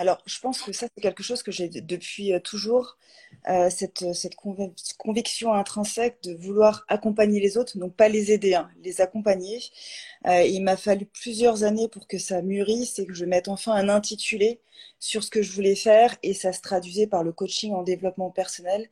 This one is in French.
Alors, je pense que ça, c'est quelque chose que j'ai depuis euh, toujours, euh, cette, euh, cette conviction intrinsèque de vouloir accompagner les autres, donc pas les aider, hein, les accompagner. Euh, il m'a fallu plusieurs années pour que ça mûrisse et que je mette enfin un intitulé sur ce que je voulais faire et ça se traduisait par le coaching en développement personnel.